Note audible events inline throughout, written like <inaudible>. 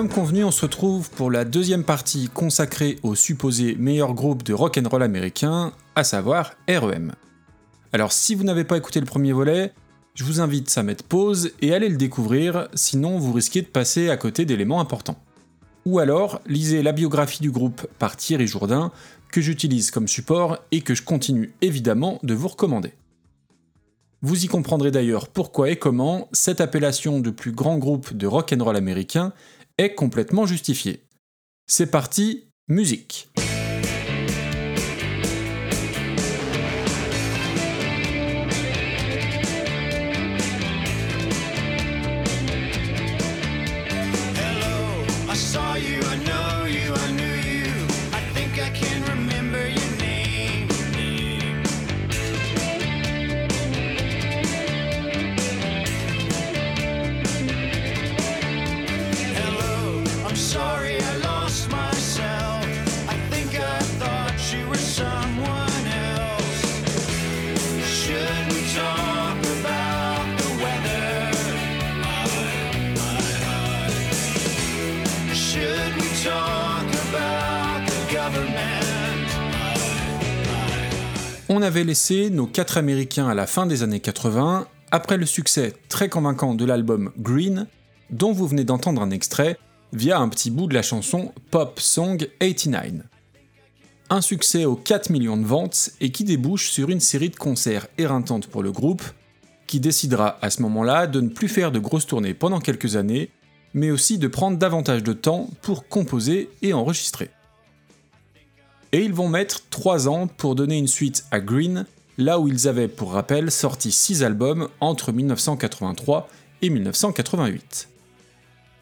comme convenu on se retrouve pour la deuxième partie consacrée au supposé meilleur groupe de rock'n'roll américain, à savoir REM. Alors si vous n'avez pas écouté le premier volet, je vous invite à mettre pause et aller le découvrir, sinon vous risquez de passer à côté d'éléments importants. Ou alors, lisez la biographie du groupe par Thierry Jourdain, que j'utilise comme support et que je continue évidemment de vous recommander. Vous y comprendrez d'ailleurs pourquoi et comment cette appellation de plus grand groupe de rock and roll américain est complètement justifiée. C'est parti, musique. Avait laissé nos quatre Américains à la fin des années 80, après le succès très convaincant de l'album Green, dont vous venez d'entendre un extrait, via un petit bout de la chanson Pop Song 89. Un succès aux 4 millions de ventes et qui débouche sur une série de concerts éreintantes pour le groupe, qui décidera à ce moment-là de ne plus faire de grosses tournées pendant quelques années, mais aussi de prendre davantage de temps pour composer et enregistrer et ils vont mettre 3 ans pour donner une suite à Green, là où ils avaient pour rappel sorti 6 albums entre 1983 et 1988.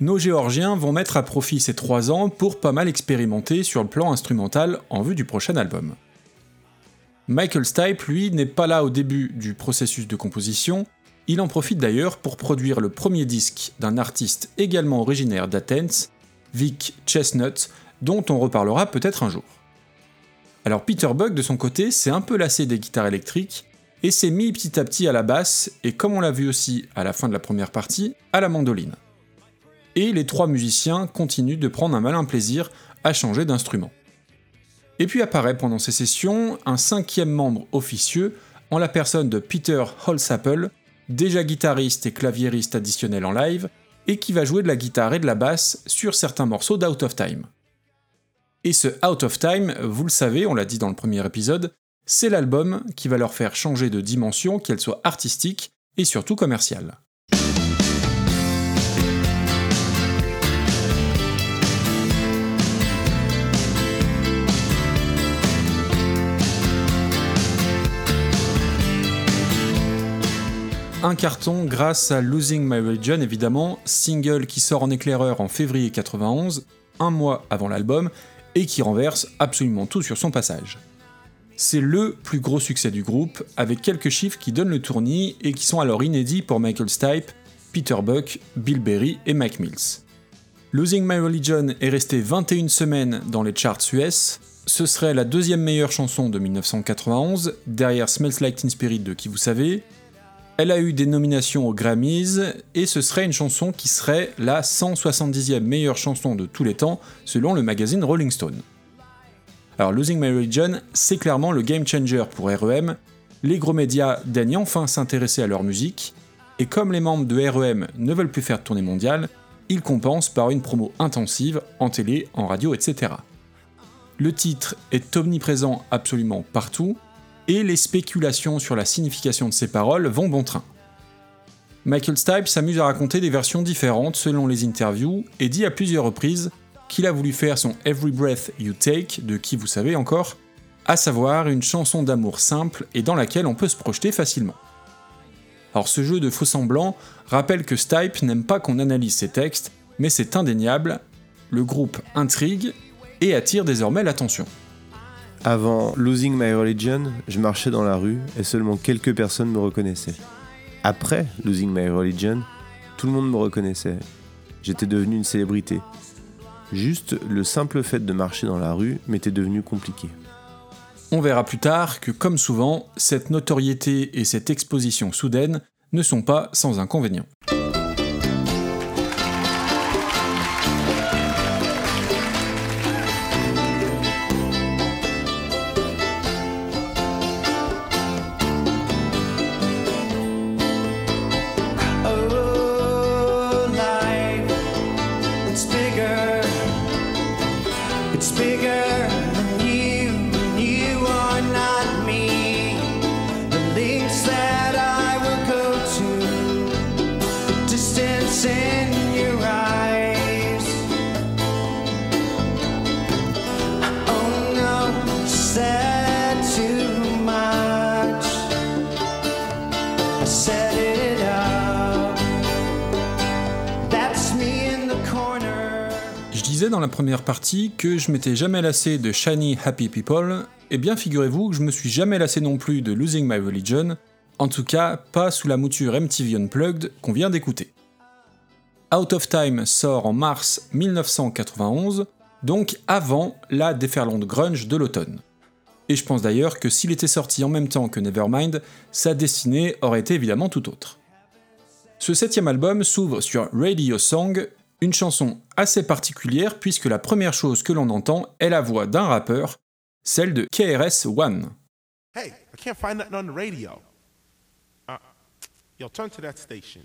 Nos Géorgiens vont mettre à profit ces 3 ans pour pas mal expérimenter sur le plan instrumental en vue du prochain album. Michael Stipe, lui, n'est pas là au début du processus de composition, il en profite d'ailleurs pour produire le premier disque d'un artiste également originaire d'Athens, Vic Chestnut, dont on reparlera peut-être un jour. Alors Peter Buck de son côté s'est un peu lassé des guitares électriques et s'est mis petit à petit à la basse et comme on l'a vu aussi à la fin de la première partie, à la mandoline. Et les trois musiciens continuent de prendre un malin plaisir à changer d'instrument. Et puis apparaît pendant ces sessions un cinquième membre officieux en la personne de Peter Holsapple, déjà guitariste et claviériste additionnel en live, et qui va jouer de la guitare et de la basse sur certains morceaux d'Out of Time. Et ce Out of Time, vous le savez, on l'a dit dans le premier épisode, c'est l'album qui va leur faire changer de dimension, qu'elle soit artistique et surtout commerciale. Un carton grâce à Losing My Religion évidemment, single qui sort en éclaireur en février 91, un mois avant l'album, et qui renverse absolument tout sur son passage. C'est le plus gros succès du groupe, avec quelques chiffres qui donnent le tournis et qui sont alors inédits pour Michael Stipe, Peter Buck, Bill Berry et Mike Mills. Losing My Religion est resté 21 semaines dans les charts US, ce serait la deuxième meilleure chanson de 1991, derrière Smells Like Teen Spirit de Qui vous savez, elle a eu des nominations aux Grammys et ce serait une chanson qui serait la 170e meilleure chanson de tous les temps selon le magazine Rolling Stone. Alors Losing My Religion, c'est clairement le game changer pour REM. Les gros médias daignent enfin s'intéresser à leur musique et comme les membres de REM ne veulent plus faire de tournée mondiale, ils compensent par une promo intensive en télé, en radio, etc. Le titre est omniprésent absolument partout, et les spéculations sur la signification de ces paroles vont bon train. Michael Stipe s'amuse à raconter des versions différentes selon les interviews et dit à plusieurs reprises qu'il a voulu faire son Every Breath You Take, de qui vous savez encore, à savoir une chanson d'amour simple et dans laquelle on peut se projeter facilement. Alors ce jeu de faux semblants rappelle que Stipe n'aime pas qu'on analyse ses textes, mais c'est indéniable, le groupe intrigue et attire désormais l'attention. Avant Losing My Religion, je marchais dans la rue et seulement quelques personnes me reconnaissaient. Après Losing My Religion, tout le monde me reconnaissait. J'étais devenu une célébrité. Juste le simple fait de marcher dans la rue m'était devenu compliqué. On verra plus tard que, comme souvent, cette notoriété et cette exposition soudaine ne sont pas sans inconvénients. La première partie que je m'étais jamais lassé de Shiny Happy People, et bien figurez-vous que je me suis jamais lassé non plus de Losing My Religion, en tout cas pas sous la mouture MTV Unplugged qu'on vient d'écouter. Out of Time sort en mars 1991, donc avant la déferlante grunge de l'automne. Et je pense d'ailleurs que s'il était sorti en même temps que Nevermind, sa destinée aurait été évidemment tout autre. Ce septième album s'ouvre sur Radio Song, une chanson assez particulière puisque la première chose que l'on entend est la voix d'un rappeur, celle de KRS-One. Hey, I can't find nothing on the radio. Uh, yo, turn to that station.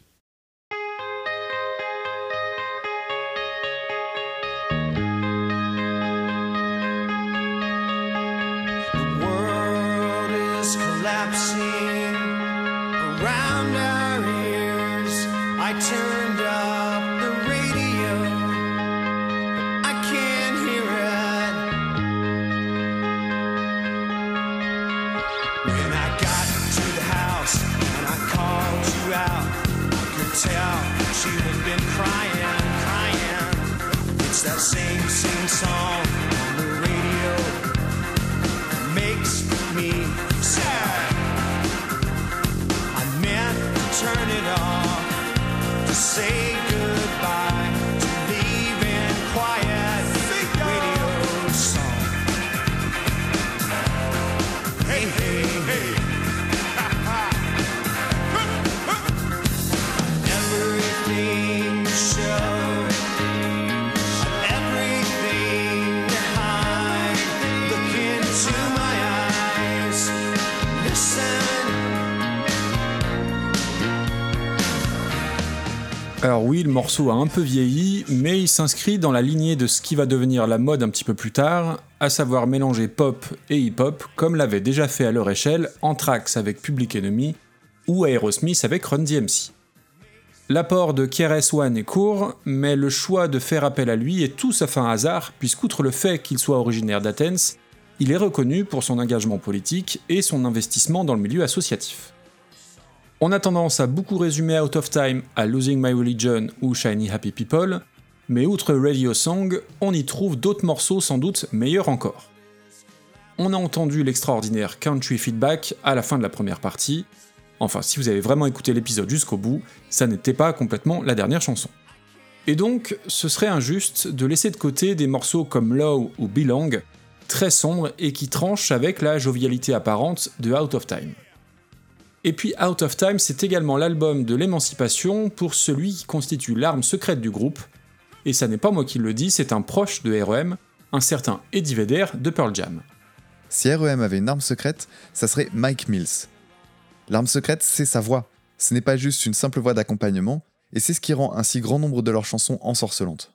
The world is collapsing around our ears. I turned tell that you had been crying, crying. It's that same, same song on the radio makes me sad. I meant to turn it off to say goodbye Alors oui, le morceau a un peu vieilli, mais il s'inscrit dans la lignée de ce qui va devenir la mode un petit peu plus tard, à savoir mélanger pop et hip-hop, comme l'avait déjà fait à leur échelle Anthrax avec Public Enemy ou Aerosmith avec Run DMC. L'apport de KRS-One est court, mais le choix de faire appel à lui est tout sauf un hasard, puisqu'outre le fait qu'il soit originaire d'Athens, il est reconnu pour son engagement politique et son investissement dans le milieu associatif. On a tendance à beaucoup résumer Out of Time à Losing My Religion ou Shiny Happy People, mais outre Radio Song, on y trouve d'autres morceaux sans doute meilleurs encore. On a entendu l'extraordinaire Country Feedback à la fin de la première partie, enfin si vous avez vraiment écouté l'épisode jusqu'au bout, ça n'était pas complètement la dernière chanson. Et donc, ce serait injuste de laisser de côté des morceaux comme Low ou Belong, très sombres et qui tranchent avec la jovialité apparente de Out of Time. Et puis Out of Time, c'est également l'album de l'émancipation pour celui qui constitue l'arme secrète du groupe, et ça n'est pas moi qui le dis, c'est un proche de REM, un certain Eddie Vedder de Pearl Jam. Si REM avait une arme secrète, ça serait Mike Mills. L'arme secrète, c'est sa voix. Ce n'est pas juste une simple voix d'accompagnement, et c'est ce qui rend un si grand nombre de leurs chansons ensorcelantes.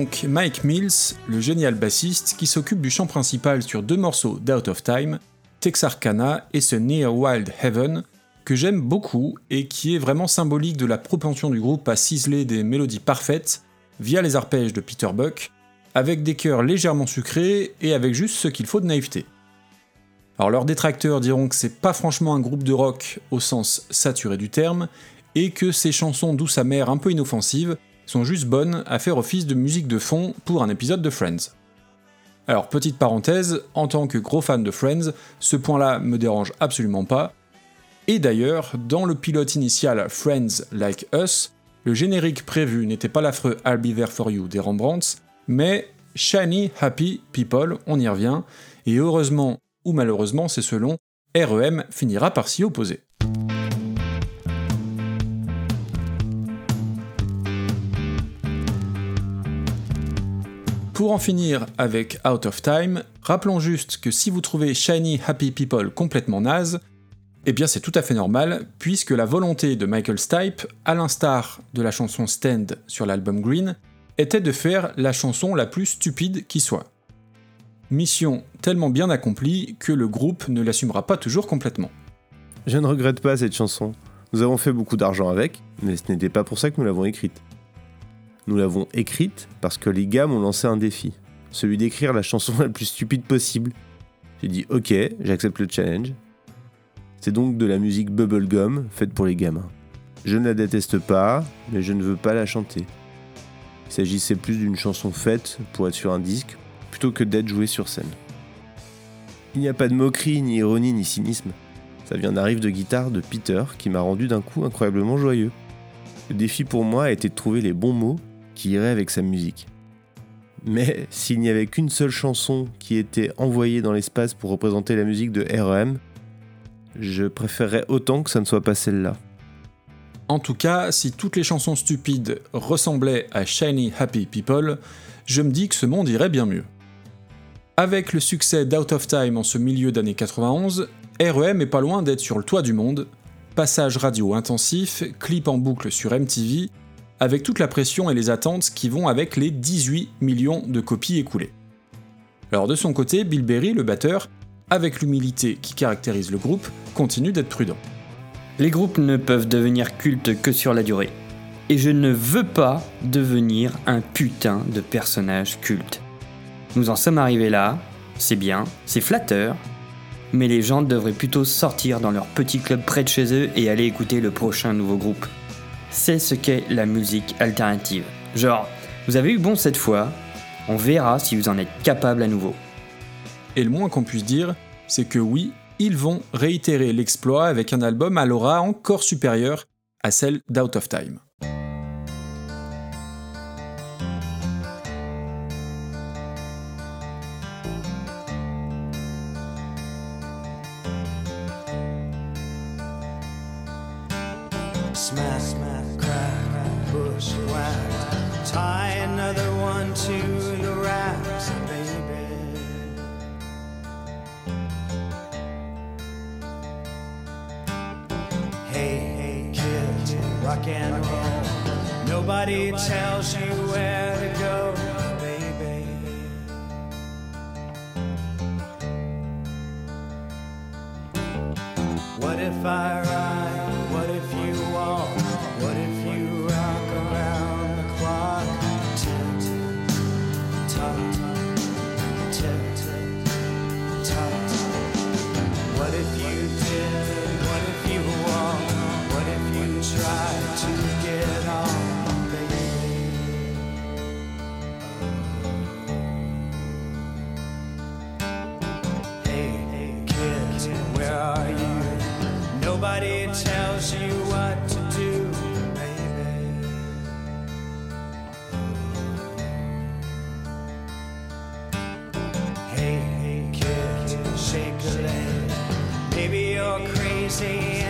Donc Mike Mills, le génial bassiste, qui s'occupe du chant principal sur deux morceaux d'Out of Time, Texarkana et ce Near Wild Heaven, que j'aime beaucoup et qui est vraiment symbolique de la propension du groupe à ciseler des mélodies parfaites via les arpèges de Peter Buck, avec des cœurs légèrement sucrés et avec juste ce qu'il faut de naïveté. Alors leurs détracteurs diront que c'est pas franchement un groupe de rock au sens saturé du terme, et que ces chansons douces amères un peu inoffensives sont juste bonnes à faire office de musique de fond pour un épisode de Friends. Alors petite parenthèse, en tant que gros fan de Friends, ce point-là me dérange absolument pas, et d'ailleurs, dans le pilote initial Friends Like Us, le générique prévu n'était pas l'affreux I'll Be There For You des Rembrandts, mais Shiny Happy People, on y revient, et heureusement ou malheureusement, c'est selon, REM finira par s'y opposer. Pour en finir avec Out of Time, rappelons juste que si vous trouvez Shiny Happy People complètement naze, eh bien c'est tout à fait normal, puisque la volonté de Michael Stipe, à l'instar de la chanson Stand sur l'album Green, était de faire la chanson la plus stupide qui soit. Mission tellement bien accomplie que le groupe ne l'assumera pas toujours complètement. Je ne regrette pas cette chanson. Nous avons fait beaucoup d'argent avec, mais ce n'était pas pour ça que nous l'avons écrite. Nous l'avons écrite parce que les gars m'ont lancé un défi, celui d'écrire la chanson <laughs> la plus stupide possible. J'ai dit ok, j'accepte le challenge. C'est donc de la musique bubblegum faite pour les gamins. Je ne la déteste pas, mais je ne veux pas la chanter. Il s'agissait plus d'une chanson faite pour être sur un disque plutôt que d'être jouée sur scène. Il n'y a pas de moquerie, ni ironie, ni cynisme. Ça vient d'un riff de guitare de Peter qui m'a rendu d'un coup incroyablement joyeux. Le défi pour moi a été de trouver les bons mots qui iraient avec sa musique. Mais s'il n'y avait qu'une seule chanson qui était envoyée dans l'espace pour représenter la musique de REM, je préférerais autant que ça ne soit pas celle-là. En tout cas, si toutes les chansons stupides ressemblaient à Shiny Happy People, je me dis que ce monde irait bien mieux. Avec le succès d'Out of Time en ce milieu d'année 91, REM est pas loin d'être sur le toit du monde, passage radio intensif, clip en boucle sur MTV, avec toute la pression et les attentes qui vont avec les 18 millions de copies écoulées. Alors de son côté, Bill Berry, le batteur, avec l'humilité qui caractérise le groupe, continue d'être prudent. Les groupes ne peuvent devenir cultes que sur la durée. Et je ne veux pas devenir un putain de personnage culte. Nous en sommes arrivés là, c'est bien, c'est flatteur, mais les gens devraient plutôt sortir dans leur petit club près de chez eux et aller écouter le prochain nouveau groupe. C'est ce qu'est la musique alternative. Genre, vous avez eu bon cette fois, on verra si vous en êtes capable à nouveau. Et le moins qu'on puisse dire, c'est que oui, ils vont réitérer l'exploit avec un album à l'aura encore supérieure à celle d'Out of Time. Nobody tells you where to go, baby. What if I Nobody tells you what to do, baby. Hey, hey, kids, shake a leg. Maybe you're crazy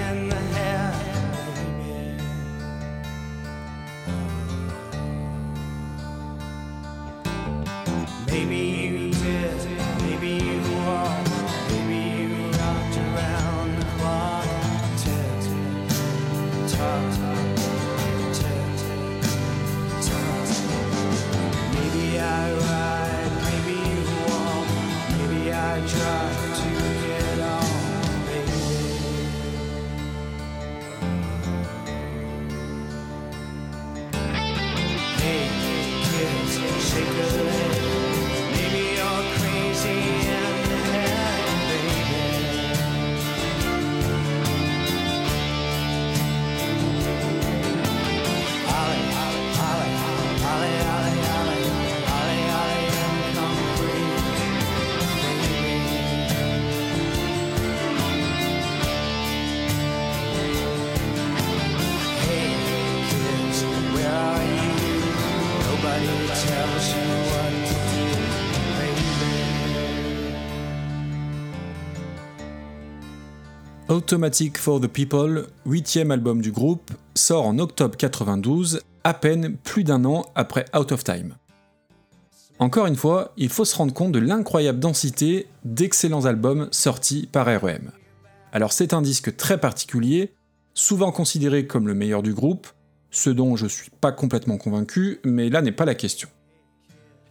Automatic for the People, huitième album du groupe, sort en octobre 92, à peine plus d'un an après Out of Time. Encore une fois, il faut se rendre compte de l'incroyable densité d'excellents albums sortis par REM. Alors c'est un disque très particulier, souvent considéré comme le meilleur du groupe, ce dont je suis pas complètement convaincu, mais là n'est pas la question.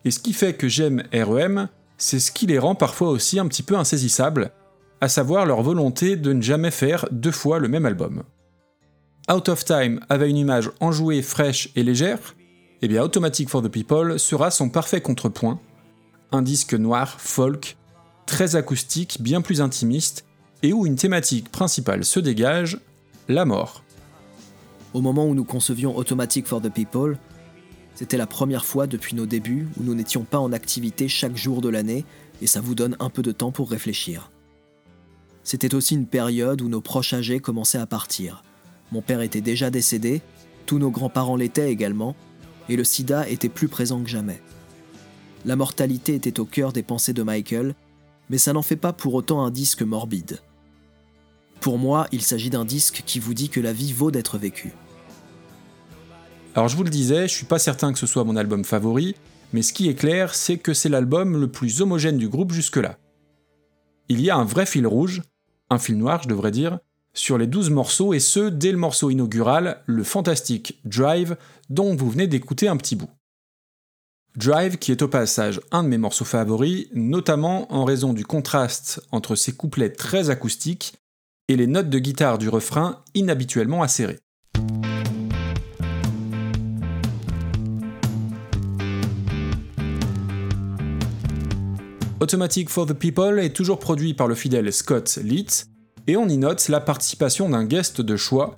Et ce qui fait que j'aime REM, c'est ce qui les rend parfois aussi un petit peu insaisissables, à savoir leur volonté de ne jamais faire deux fois le même album. Out of Time avait une image enjouée, fraîche et légère, et bien Automatic for the People sera son parfait contrepoint, un disque noir, folk, très acoustique, bien plus intimiste, et où une thématique principale se dégage, la mort. Au moment où nous concevions Automatic for the People, c'était la première fois depuis nos débuts où nous n'étions pas en activité chaque jour de l'année et ça vous donne un peu de temps pour réfléchir. C'était aussi une période où nos proches âgés commençaient à partir. Mon père était déjà décédé, tous nos grands-parents l'étaient également, et le sida était plus présent que jamais. La mortalité était au cœur des pensées de Michael, mais ça n'en fait pas pour autant un disque morbide. Pour moi, il s'agit d'un disque qui vous dit que la vie vaut d'être vécue. Alors je vous le disais, je suis pas certain que ce soit mon album favori, mais ce qui est clair, c'est que c'est l'album le plus homogène du groupe jusque-là. Il y a un vrai fil rouge, un fil noir je devrais dire, sur les 12 morceaux et ce dès le morceau inaugural, le fantastique Drive, dont vous venez d'écouter un petit bout. Drive qui est au passage un de mes morceaux favoris, notamment en raison du contraste entre ses couplets très acoustiques et les notes de guitare du refrain inhabituellement acérées. Automatic for the People est toujours produit par le fidèle Scott Litt, et on y note la participation d'un guest de choix,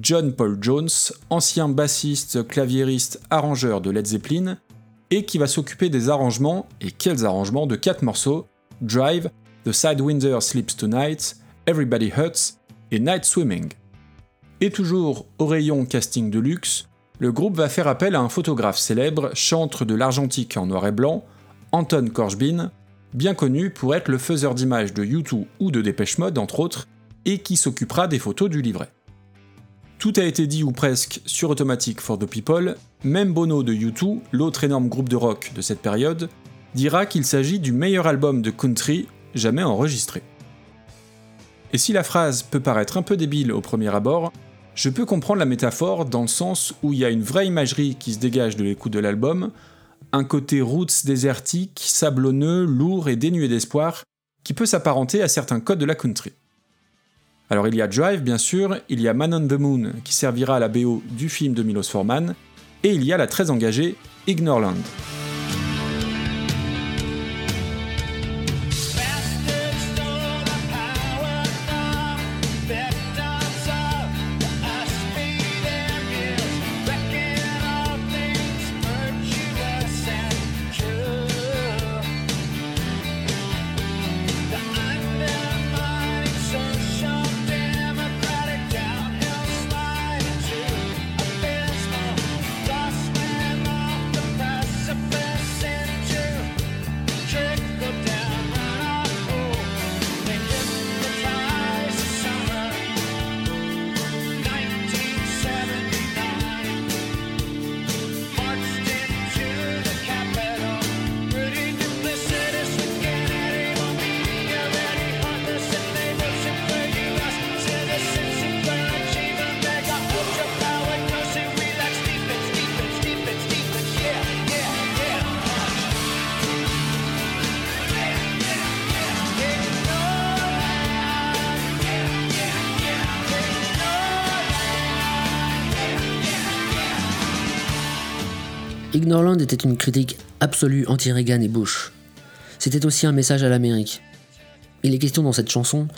John Paul Jones, ancien bassiste, claviériste, arrangeur de Led Zeppelin, et qui va s'occuper des arrangements, et quels arrangements, de quatre morceaux, Drive, The Sidewinder Sleeps Tonight, Everybody Hurts et Night Swimming. Et toujours au rayon casting de luxe, le groupe va faire appel à un photographe célèbre, chantre de l'argentique en noir et blanc, Anton Korsbin, bien connu pour être le faiseur d'images de U2 ou de Dépêche Mode entre autres, et qui s'occupera des photos du livret. Tout a été dit ou presque sur Automatic for the People, même Bono de U2, l'autre énorme groupe de rock de cette période, dira qu'il s'agit du meilleur album de country jamais enregistré. Et si la phrase peut paraître un peu débile au premier abord, je peux comprendre la métaphore dans le sens où il y a une vraie imagerie qui se dégage de l'écoute de l'album, côté roots désertique, sablonneux, lourd et dénué d'espoir, qui peut s'apparenter à certains codes de la country. Alors il y a Drive bien sûr, il y a Man on the Moon qui servira à la BO du film de Milos Forman, et il y a la très engagée Ignorland. Était une critique absolue anti-Reagan et Bush. C'était aussi un message à l'Amérique. Il est question dans cette chanson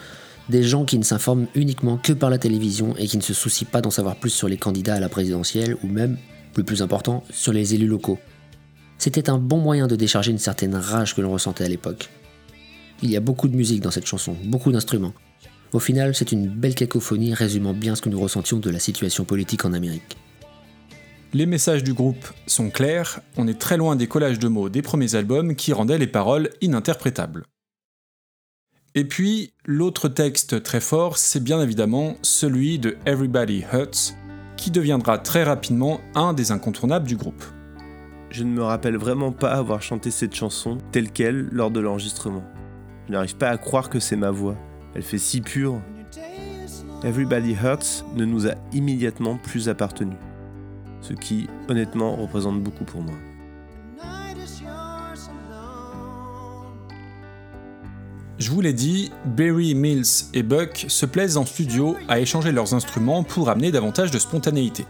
des gens qui ne s'informent uniquement que par la télévision et qui ne se soucient pas d'en savoir plus sur les candidats à la présidentielle ou même, le plus important, sur les élus locaux. C'était un bon moyen de décharger une certaine rage que l'on ressentait à l'époque. Il y a beaucoup de musique dans cette chanson, beaucoup d'instruments. Au final, c'est une belle cacophonie résumant bien ce que nous ressentions de la situation politique en Amérique. Les messages du groupe sont clairs, on est très loin des collages de mots des premiers albums qui rendaient les paroles ininterprétables. Et puis, l'autre texte très fort, c'est bien évidemment celui de Everybody Hurts, qui deviendra très rapidement un des incontournables du groupe. Je ne me rappelle vraiment pas avoir chanté cette chanson telle qu'elle lors de l'enregistrement. Je n'arrive pas à croire que c'est ma voix. Elle fait si pure. Everybody Hurts ne nous a immédiatement plus appartenu. Ce qui, honnêtement, représente beaucoup pour moi. Je vous l'ai dit, Barry, Mills et Buck se plaisent en studio à échanger leurs instruments pour amener davantage de spontanéité.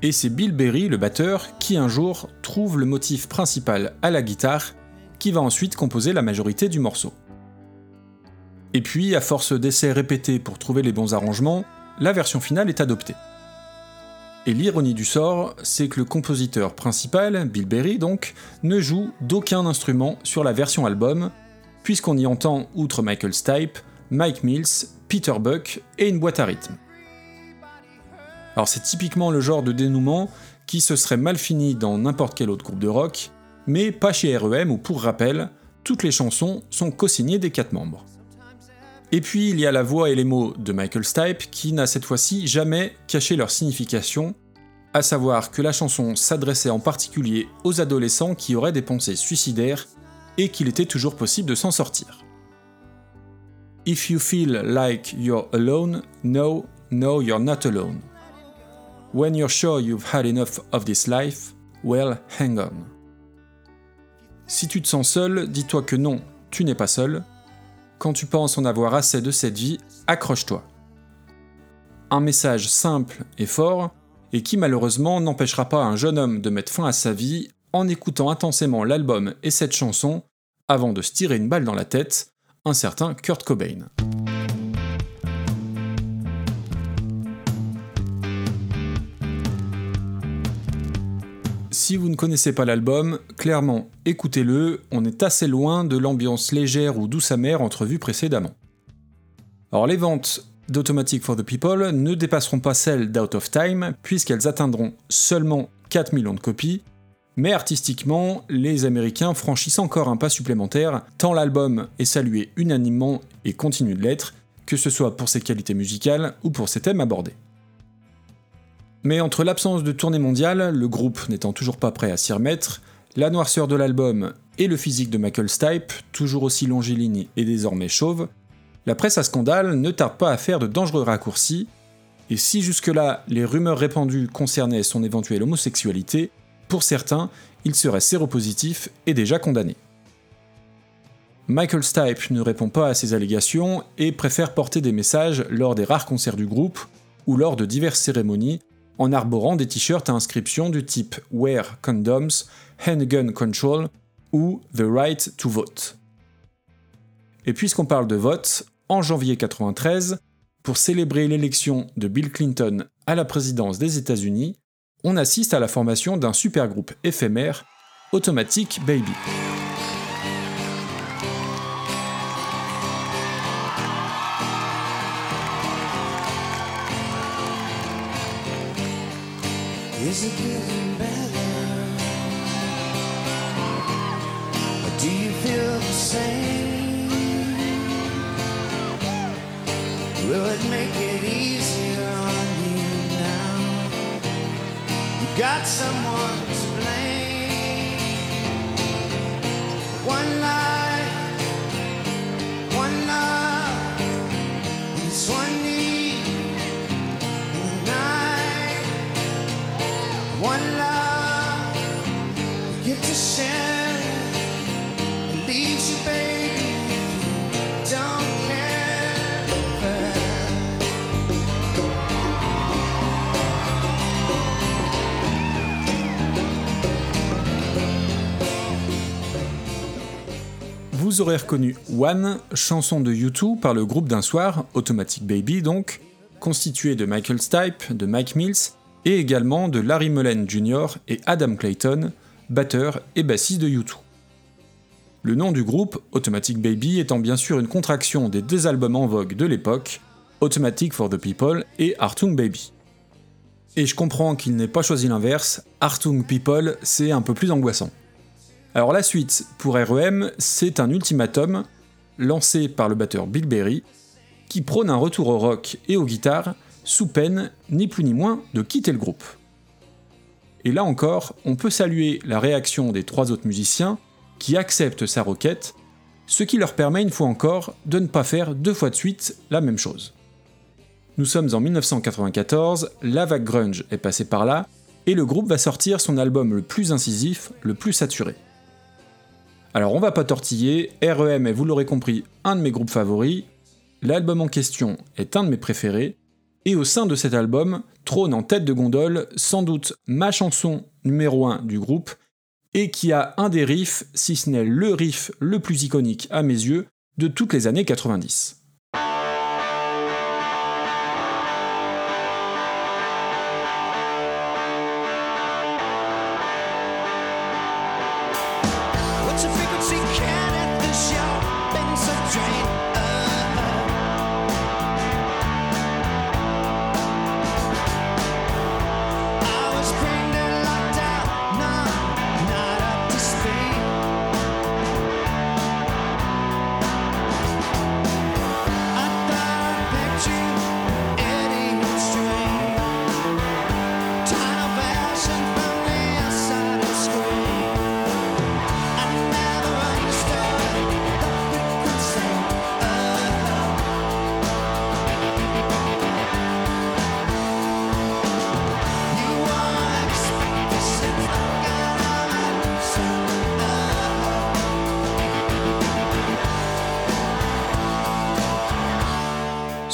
Et c'est Bill Berry, le batteur, qui un jour trouve le motif principal à la guitare, qui va ensuite composer la majorité du morceau. Et puis, à force d'essais répétés pour trouver les bons arrangements, la version finale est adoptée. Et l'ironie du sort, c'est que le compositeur principal, Bill Berry donc, ne joue d'aucun instrument sur la version album, puisqu'on y entend, outre Michael Stipe, Mike Mills, Peter Buck et une boîte à rythme. Alors c'est typiquement le genre de dénouement qui se serait mal fini dans n'importe quel autre groupe de rock, mais pas chez REM où pour rappel, toutes les chansons sont co-signées des quatre membres. Et puis il y a la voix et les mots de Michael Stipe qui n'a cette fois-ci jamais caché leur signification, à savoir que la chanson s'adressait en particulier aux adolescents qui auraient des pensées suicidaires et qu'il était toujours possible de s'en sortir. If you feel like you're alone, no, no, you're not alone. When you're sure you've had enough of this life, well, hang on. Si tu te sens seul, dis-toi que non, tu n'es pas seul. Quand tu penses en avoir assez de cette vie, accroche-toi. Un message simple et fort, et qui malheureusement n'empêchera pas un jeune homme de mettre fin à sa vie en écoutant intensément l'album et cette chanson avant de se tirer une balle dans la tête, un certain Kurt Cobain. Si vous ne connaissez pas l'album, clairement écoutez-le, on est assez loin de l'ambiance légère ou douce amère entrevue précédemment. Alors les ventes d'Automatic for the People ne dépasseront pas celles d'Out of Time, puisqu'elles atteindront seulement 4 millions de copies, mais artistiquement, les Américains franchissent encore un pas supplémentaire, tant l'album est salué unanimement et continue de l'être, que ce soit pour ses qualités musicales ou pour ses thèmes abordés. Mais entre l'absence de tournée mondiale, le groupe n'étant toujours pas prêt à s'y remettre, la noirceur de l'album et le physique de Michael Stipe, toujours aussi longiligne et désormais chauve, la presse à scandale ne tarde pas à faire de dangereux raccourcis, et si jusque-là les rumeurs répandues concernaient son éventuelle homosexualité, pour certains, il serait séropositif et déjà condamné. Michael Stipe ne répond pas à ces allégations et préfère porter des messages lors des rares concerts du groupe ou lors de diverses cérémonies en arborant des t-shirts à inscription du type Wear Condoms, Handgun Control ou The Right to Vote. Et puisqu'on parle de vote, en janvier 93, pour célébrer l'élection de Bill Clinton à la présidence des États-Unis, on assiste à la formation d'un supergroupe éphémère, Automatic Baby. Got someone Vous aurez reconnu One, chanson de U2 par le groupe d'un soir, Automatic Baby donc, constitué de Michael Stipe, de Mike Mills et également de Larry Mullen Jr. et Adam Clayton, batteur et bassiste de U2. Le nom du groupe, Automatic Baby, étant bien sûr une contraction des deux albums en vogue de l'époque, Automatic for the People et Artung Baby. Et je comprends qu'il n'ait pas choisi l'inverse, Artung People, c'est un peu plus angoissant. Alors la suite, pour REM, c'est un ultimatum, lancé par le batteur Bill Berry, qui prône un retour au rock et aux guitares, sous peine, ni plus ni moins, de quitter le groupe. Et là encore, on peut saluer la réaction des trois autres musiciens, qui acceptent sa requête, ce qui leur permet une fois encore de ne pas faire deux fois de suite la même chose. Nous sommes en 1994, la grunge est passée par là, et le groupe va sortir son album le plus incisif, le plus saturé. Alors on va pas tortiller, REM est, vous l'aurez compris, un de mes groupes favoris, l'album en question est un de mes préférés, et au sein de cet album trône en tête de gondole sans doute ma chanson numéro 1 du groupe, et qui a un des riffs, si ce n'est le riff le plus iconique à mes yeux, de toutes les années 90.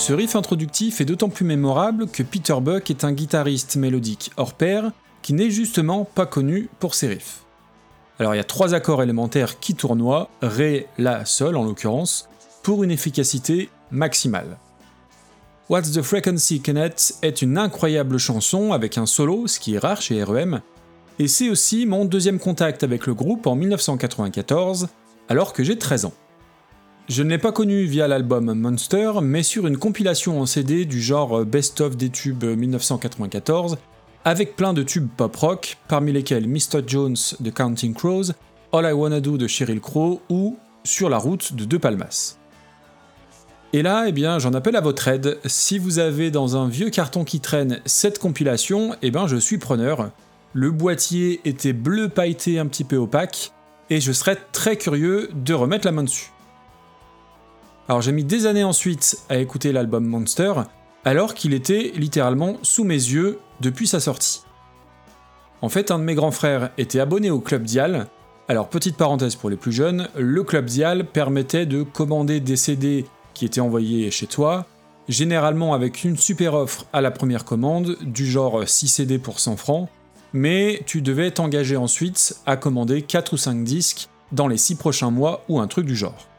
Ce riff introductif est d'autant plus mémorable que Peter Buck est un guitariste mélodique hors pair qui n'est justement pas connu pour ses riffs. Alors il y a trois accords élémentaires qui tournoient, Ré, La, Sol en l'occurrence, pour une efficacité maximale. What's the Frequency Kenneth est une incroyable chanson avec un solo, ce qui est rare chez REM, et c'est aussi mon deuxième contact avec le groupe en 1994, alors que j'ai 13 ans. Je ne l'ai pas connu via l'album Monster, mais sur une compilation en CD du genre Best of des tubes 1994, avec plein de tubes pop rock, parmi lesquels Mr. Jones de Counting Crows, All I Wanna Do de Sheryl Crow ou Sur la route de De Palmas. Et là, eh bien, j'en appelle à votre aide. Si vous avez dans un vieux carton qui traîne cette compilation, eh ben, je suis preneur. Le boîtier était bleu pailleté un petit peu opaque, et je serais très curieux de remettre la main dessus. Alors j'ai mis des années ensuite à écouter l'album Monster, alors qu'il était littéralement sous mes yeux depuis sa sortie. En fait, un de mes grands frères était abonné au Club Dial. Alors petite parenthèse pour les plus jeunes, le Club Dial permettait de commander des CD qui étaient envoyés chez toi, généralement avec une super offre à la première commande, du genre 6 CD pour 100 francs, mais tu devais t'engager ensuite à commander 4 ou 5 disques dans les 6 prochains mois ou un truc du genre.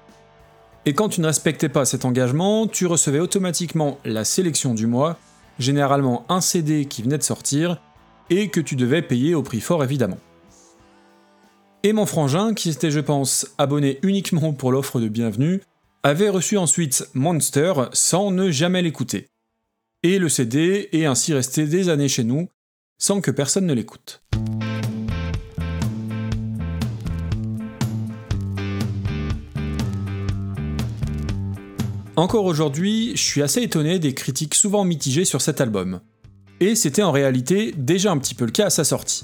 Et quand tu ne respectais pas cet engagement, tu recevais automatiquement la sélection du mois, généralement un CD qui venait de sortir, et que tu devais payer au prix fort évidemment. Et mon frangin, qui était je pense abonné uniquement pour l'offre de bienvenue, avait reçu ensuite Monster sans ne jamais l'écouter. Et le CD est ainsi resté des années chez nous, sans que personne ne l'écoute. Encore aujourd'hui, je suis assez étonné des critiques souvent mitigées sur cet album. Et c'était en réalité déjà un petit peu le cas à sa sortie.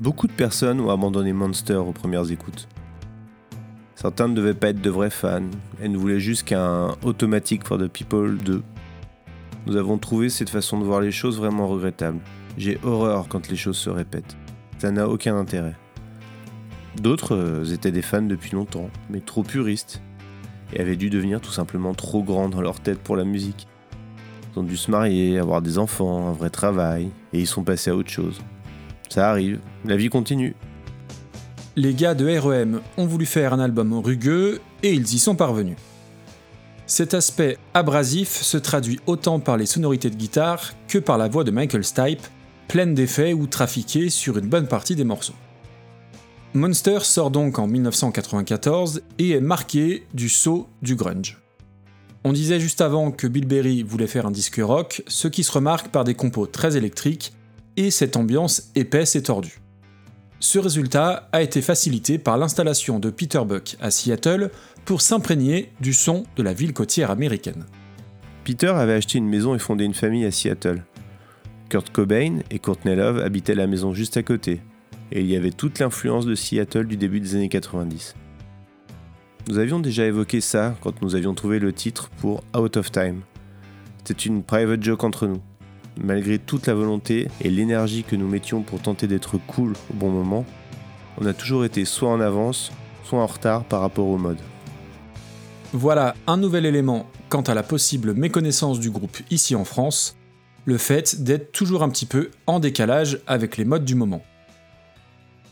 Beaucoup de personnes ont abandonné Monster aux premières écoutes. Certains ne devaient pas être de vrais fans, elles ne voulaient juste qu'un Automatic for the People 2. Nous avons trouvé cette façon de voir les choses vraiment regrettable. J'ai horreur quand les choses se répètent. Ça n'a aucun intérêt. D'autres euh, étaient des fans depuis longtemps, mais trop puristes, et avaient dû devenir tout simplement trop grands dans leur tête pour la musique. Ils ont dû se marier, avoir des enfants, un vrai travail, et ils sont passés à autre chose. Ça arrive, la vie continue. Les gars de REM ont voulu faire un album rugueux et ils y sont parvenus. Cet aspect abrasif se traduit autant par les sonorités de guitare que par la voix de Michael Stipe, pleine d'effets ou trafiquée sur une bonne partie des morceaux. Monster sort donc en 1994 et est marqué du saut du grunge. On disait juste avant que Bill Berry voulait faire un disque rock, ce qui se remarque par des compos très électriques et cette ambiance épaisse et tordue. Ce résultat a été facilité par l'installation de Peter Buck à Seattle pour s'imprégner du son de la ville côtière américaine. Peter avait acheté une maison et fondé une famille à Seattle. Kurt Cobain et Courtney Love habitaient la maison juste à côté, et il y avait toute l'influence de Seattle du début des années 90. Nous avions déjà évoqué ça quand nous avions trouvé le titre pour Out of Time. C'était une private joke entre nous. Malgré toute la volonté et l'énergie que nous mettions pour tenter d'être cool au bon moment, on a toujours été soit en avance, soit en retard par rapport au mode. Voilà un nouvel élément quant à la possible méconnaissance du groupe ici en France, le fait d'être toujours un petit peu en décalage avec les modes du moment.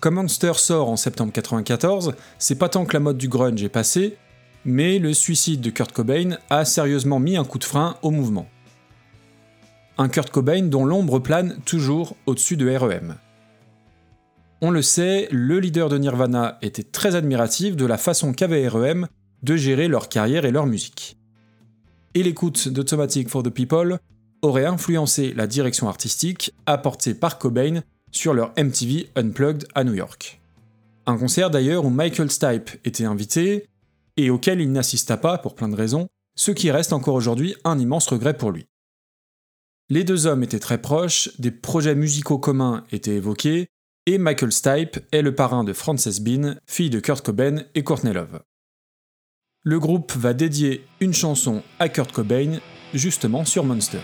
Comme Monster sort en septembre 94, c'est pas tant que la mode du grunge est passée, mais le suicide de Kurt Cobain a sérieusement mis un coup de frein au mouvement. Un Kurt Cobain dont l'ombre plane toujours au-dessus de REM. On le sait, le leader de Nirvana était très admiratif de la façon qu'avait REM de gérer leur carrière et leur musique. Et l'écoute d'Automatic for the People aurait influencé la direction artistique apportée par Cobain sur leur MTV Unplugged à New York. Un concert d'ailleurs où Michael Stipe était invité et auquel il n'assista pas pour plein de raisons, ce qui reste encore aujourd'hui un immense regret pour lui. Les deux hommes étaient très proches, des projets musicaux communs étaient évoqués, et Michael Stipe est le parrain de Frances Bean, fille de Kurt Cobain et Courtney Love. Le groupe va dédier une chanson à Kurt Cobain, justement sur Monster.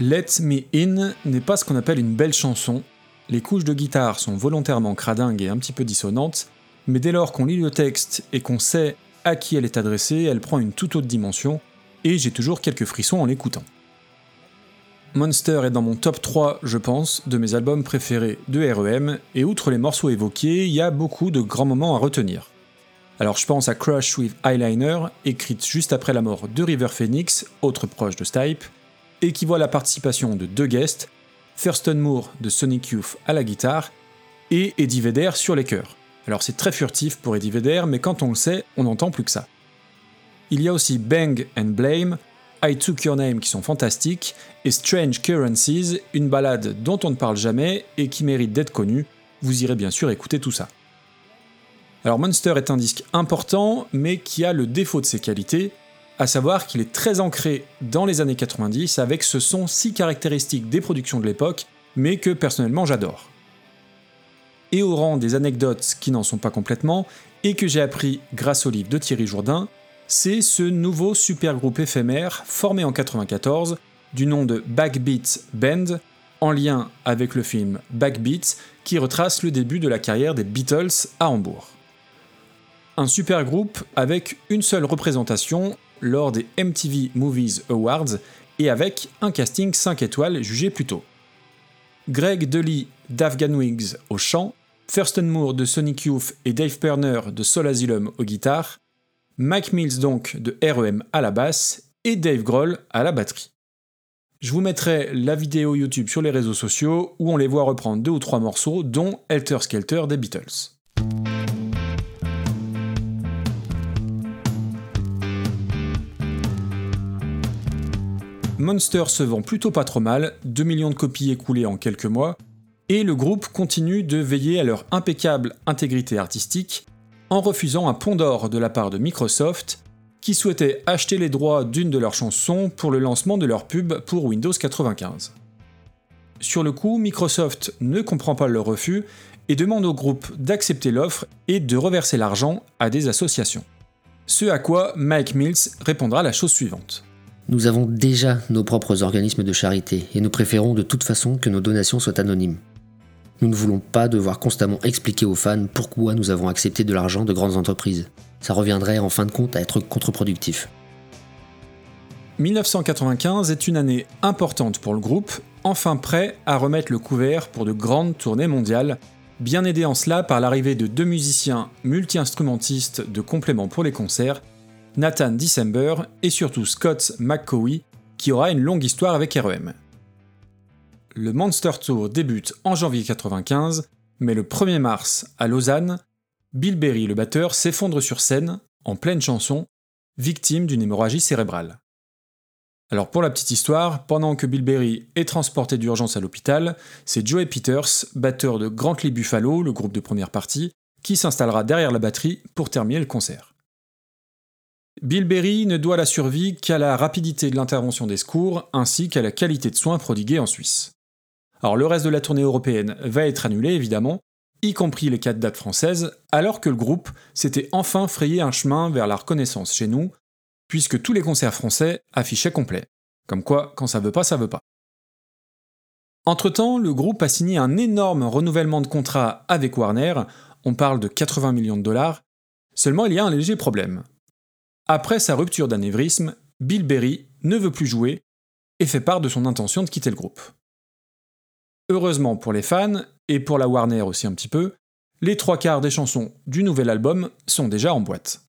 Let Me In n'est pas ce qu'on appelle une belle chanson. Les couches de guitare sont volontairement cradingues et un petit peu dissonantes, mais dès lors qu'on lit le texte et qu'on sait à qui elle est adressée, elle prend une toute autre dimension, et j'ai toujours quelques frissons en l'écoutant. Monster est dans mon top 3, je pense, de mes albums préférés de REM, et outre les morceaux évoqués, il y a beaucoup de grands moments à retenir. Alors je pense à Crush with Eyeliner, écrite juste après la mort de River Phoenix, autre proche de Stipe, et qui voit la participation de deux guests, Thurston Moore de Sonic Youth à la guitare et Eddie Vedder sur les chœurs. Alors c'est très furtif pour Eddie Vedder, mais quand on le sait, on n'entend plus que ça. Il y a aussi Bang and Blame, I Took Your Name qui sont fantastiques, et Strange Currencies, une balade dont on ne parle jamais et qui mérite d'être connue. Vous irez bien sûr écouter tout ça. Alors Monster est un disque important, mais qui a le défaut de ses qualités, à savoir qu'il est très ancré dans les années 90 avec ce son si caractéristique des productions de l'époque, mais que personnellement j'adore. Et au rang des anecdotes qui n'en sont pas complètement, et que j'ai appris grâce au livre de Thierry Jourdain, c'est ce nouveau super groupe éphémère formé en 94 du nom de Backbeat Band, en lien avec le film Backbeat qui retrace le début de la carrière des Beatles à Hambourg. Un super groupe avec une seule représentation lors des MTV Movies Awards et avec un casting 5 étoiles jugé plus tôt. Greg Dully d'Afghan Wigs au chant, Thurston Moore de Sonic Youth et Dave Perner de Soul Asylum aux guitares, Mike Mills donc de REM à la basse et Dave Grohl à la batterie. Je vous mettrai la vidéo YouTube sur les réseaux sociaux où on les voit reprendre deux ou trois morceaux, dont Helter Skelter des Beatles. Monster se vend plutôt pas trop mal, 2 millions de copies écoulées en quelques mois, et le groupe continue de veiller à leur impeccable intégrité artistique en refusant un pont d'or de la part de Microsoft qui souhaitait acheter les droits d'une de leurs chansons pour le lancement de leur pub pour Windows 95. Sur le coup, Microsoft ne comprend pas leur refus et demande au groupe d'accepter l'offre et de reverser l'argent à des associations. Ce à quoi Mike Mills répondra la chose suivante. Nous avons déjà nos propres organismes de charité et nous préférons de toute façon que nos donations soient anonymes. Nous ne voulons pas devoir constamment expliquer aux fans pourquoi nous avons accepté de l'argent de grandes entreprises. Ça reviendrait en fin de compte à être contre-productif. 1995 est une année importante pour le groupe, enfin prêt à remettre le couvert pour de grandes tournées mondiales, bien aidé en cela par l'arrivée de deux musiciens multi-instrumentistes de complément pour les concerts, Nathan December et surtout Scott McCoy, qui aura une longue histoire avec REM. Le Monster Tour débute en janvier 95, mais le 1er mars, à Lausanne, Bill Berry, le batteur, s'effondre sur scène, en pleine chanson, victime d'une hémorragie cérébrale. Alors pour la petite histoire, pendant que Bill Berry est transporté d'urgence à l'hôpital, c'est Joey Peters, batteur de Grantley Buffalo, le groupe de première partie, qui s'installera derrière la batterie pour terminer le concert. Bill Berry ne doit la survie qu'à la rapidité de l'intervention des secours ainsi qu'à la qualité de soins prodigués en Suisse. Alors le reste de la tournée européenne va être annulé évidemment, y compris les quatre dates françaises, alors que le groupe s'était enfin frayé un chemin vers la reconnaissance chez nous, puisque tous les concerts français affichaient complet. Comme quoi, quand ça veut pas, ça veut pas. Entre-temps, le groupe a signé un énorme renouvellement de contrat avec Warner, on parle de 80 millions de dollars, seulement il y a un léger problème. Après sa rupture d'anévrisme, Bill Berry ne veut plus jouer et fait part de son intention de quitter le groupe. Heureusement pour les fans, et pour la Warner aussi un petit peu, les trois quarts des chansons du nouvel album sont déjà en boîte.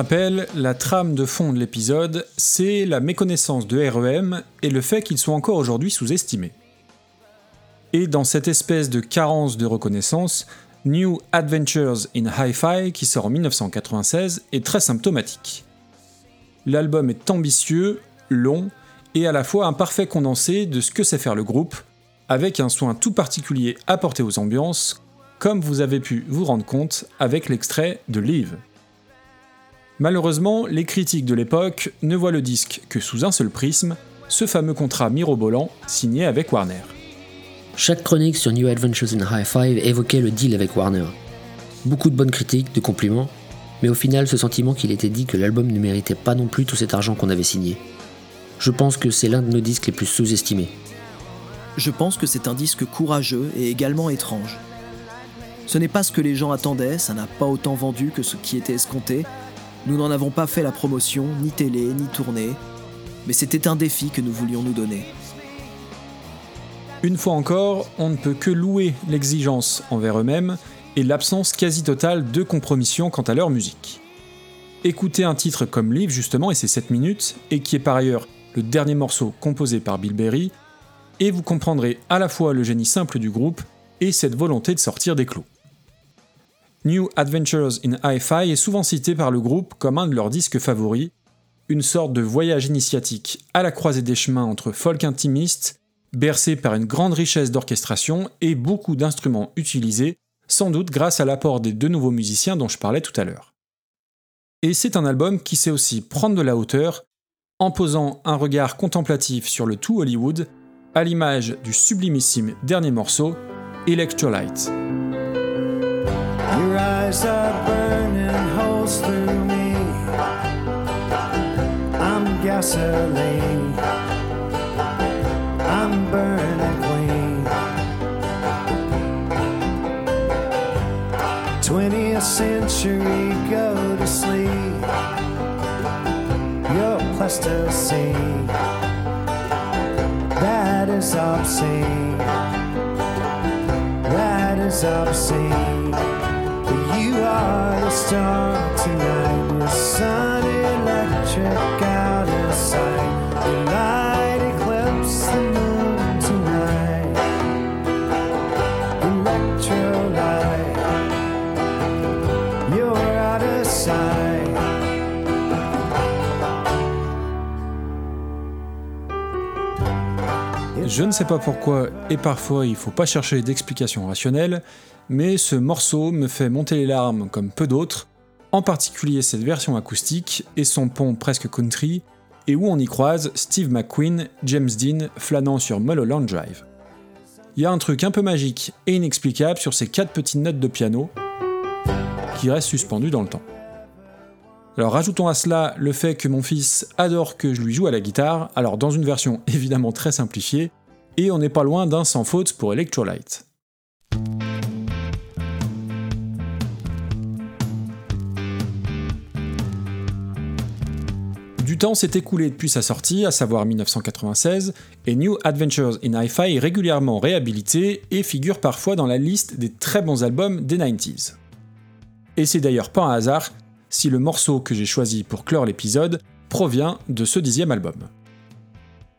Rappelle, la trame de fond de l'épisode, c'est la méconnaissance de REM et le fait qu'ils sont encore aujourd'hui sous-estimés. Et dans cette espèce de carence de reconnaissance, New Adventures in Hi-Fi, qui sort en 1996, est très symptomatique. L'album est ambitieux, long, et à la fois un parfait condensé de ce que sait faire le groupe, avec un soin tout particulier apporté aux ambiances, comme vous avez pu vous rendre compte avec l'extrait de Live. Malheureusement, les critiques de l'époque ne voient le disque que sous un seul prisme, ce fameux contrat mirobolant signé avec Warner. Chaque chronique sur New Adventures in High Five évoquait le deal avec Warner. Beaucoup de bonnes critiques, de compliments, mais au final ce sentiment qu'il était dit que l'album ne méritait pas non plus tout cet argent qu'on avait signé. Je pense que c'est l'un de nos disques les plus sous-estimés. Je pense que c'est un disque courageux et également étrange. Ce n'est pas ce que les gens attendaient, ça n'a pas autant vendu que ce qui était escompté, Nous n'en avons pas fait la promotion, ni télé, ni tournée, mais c'était un défi que nous voulions nous donner. Une fois encore, on ne peut que louer l'exigence envers eux-mêmes et l'absence quasi totale de compromission quant à leur musique. Écoutez un titre comme Live justement et ses 7 minutes, et qui est par ailleurs le dernier morceau composé par Bill Berry, et vous comprendrez à la fois le génie simple du groupe et cette volonté de sortir des clous. New Adventures in Hi-Fi est souvent cité par le groupe comme un de leurs disques favoris, une sorte de voyage initiatique à la croisée des chemins entre folk intimiste, bercé par une grande richesse d'orchestration et beaucoup d'instruments utilisés, sans doute grâce à l'apport des deux nouveaux musiciens dont je parlais tout à l'heure. Et c'est un album qui sait aussi prendre de la hauteur, en posant un regard contemplatif sur le tout Hollywood, à l'image du sublimissime dernier morceau, Electrolyte. Your eyes are burning holes through me. I'm gasoline. I'm burning clean. 20th century, go to sleep. You're plasticine. That is obscene. That is obscene. You are the star tonight. Your sun electric Je ne sais pas pourquoi, et parfois il faut pas chercher d'explications rationnelles, mais ce morceau me fait monter les larmes comme peu d'autres, en particulier cette version acoustique et son pont presque country, et où on y croise Steve McQueen, James Dean flânant sur Mulholland Drive. Il y a un truc un peu magique et inexplicable sur ces quatre petites notes de piano qui restent suspendues dans le temps. Alors rajoutons à cela le fait que mon fils adore que je lui joue à la guitare, alors dans une version <laughs> évidemment très simplifiée, et on n'est pas loin d'un sans faute pour Electrolyte. Du temps s'est écoulé depuis sa sortie, à savoir 1996, et New Adventures in Hi-Fi est régulièrement réhabilité et figure parfois dans la liste des très bons albums des 90s. Et c'est d'ailleurs pas un hasard si le morceau que j'ai choisi pour clore l'épisode provient de ce dixième album.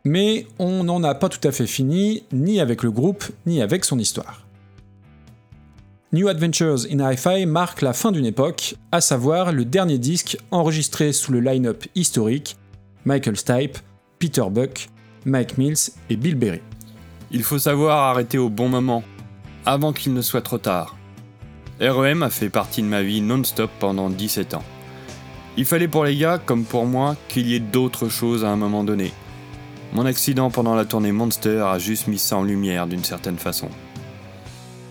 Mais on n'en a pas tout à fait fini, ni avec le groupe, ni avec son histoire. New Adventures in Hi-Fi marque la fin d'une époque, à savoir le dernier disque enregistré sous le line-up historique Michael Stipe, Peter Buck, Mike Mills et Bill Berry. Il faut savoir arrêter au bon moment, avant qu'il ne soit trop tard. REM a fait partie de ma vie non-stop pendant 17 ans. Il fallait pour les gars, comme pour moi, qu'il y ait d'autres choses à un moment donné. Mon accident pendant la tournée Monster a juste mis ça en lumière d'une certaine façon.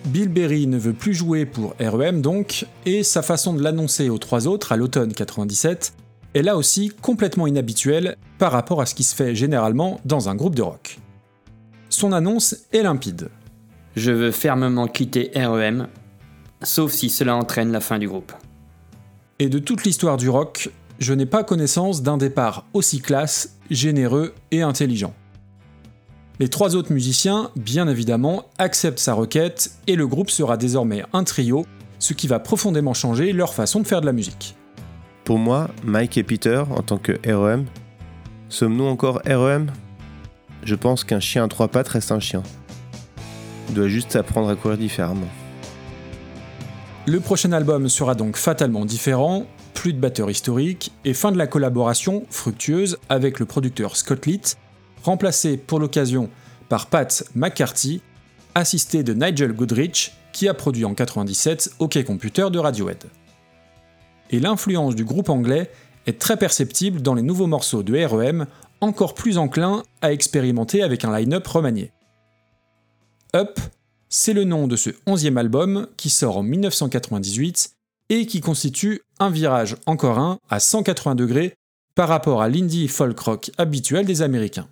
Bill Berry ne veut plus jouer pour REM donc, et sa façon de l'annoncer aux trois autres à l'automne 97 est là aussi complètement inhabituelle par rapport à ce qui se fait généralement dans un groupe de rock. Son annonce est limpide. Je veux fermement quitter REM, sauf si cela entraîne la fin du groupe. Et de toute l'histoire du rock, je n'ai pas connaissance d'un départ aussi classe, généreux et intelligent. Les trois autres musiciens, bien évidemment, acceptent sa requête et le groupe sera désormais un trio, ce qui va profondément changer leur façon de faire de la musique. Pour moi, Mike et Peter, en tant que REM, sommes-nous encore REM Je pense qu'un chien à trois pattes reste un chien. Il doit juste apprendre à courir différemment. Le prochain album sera donc fatalement différent, plus de batteur historique et fin de la collaboration fructueuse avec le producteur Scott Litt, remplacé pour l'occasion par Pat McCarthy, assisté de Nigel Goodrich, qui a produit en 97 OK Computer de Radiohead. Et l'influence du groupe anglais est très perceptible dans les nouveaux morceaux de REM, encore plus enclins à expérimenter avec un line-up remanié. Up, c'est le nom de ce onzième album qui sort en 1998 et qui constitue un virage encore un à 180 degrés par rapport à l'indie folk rock habituel des Américains.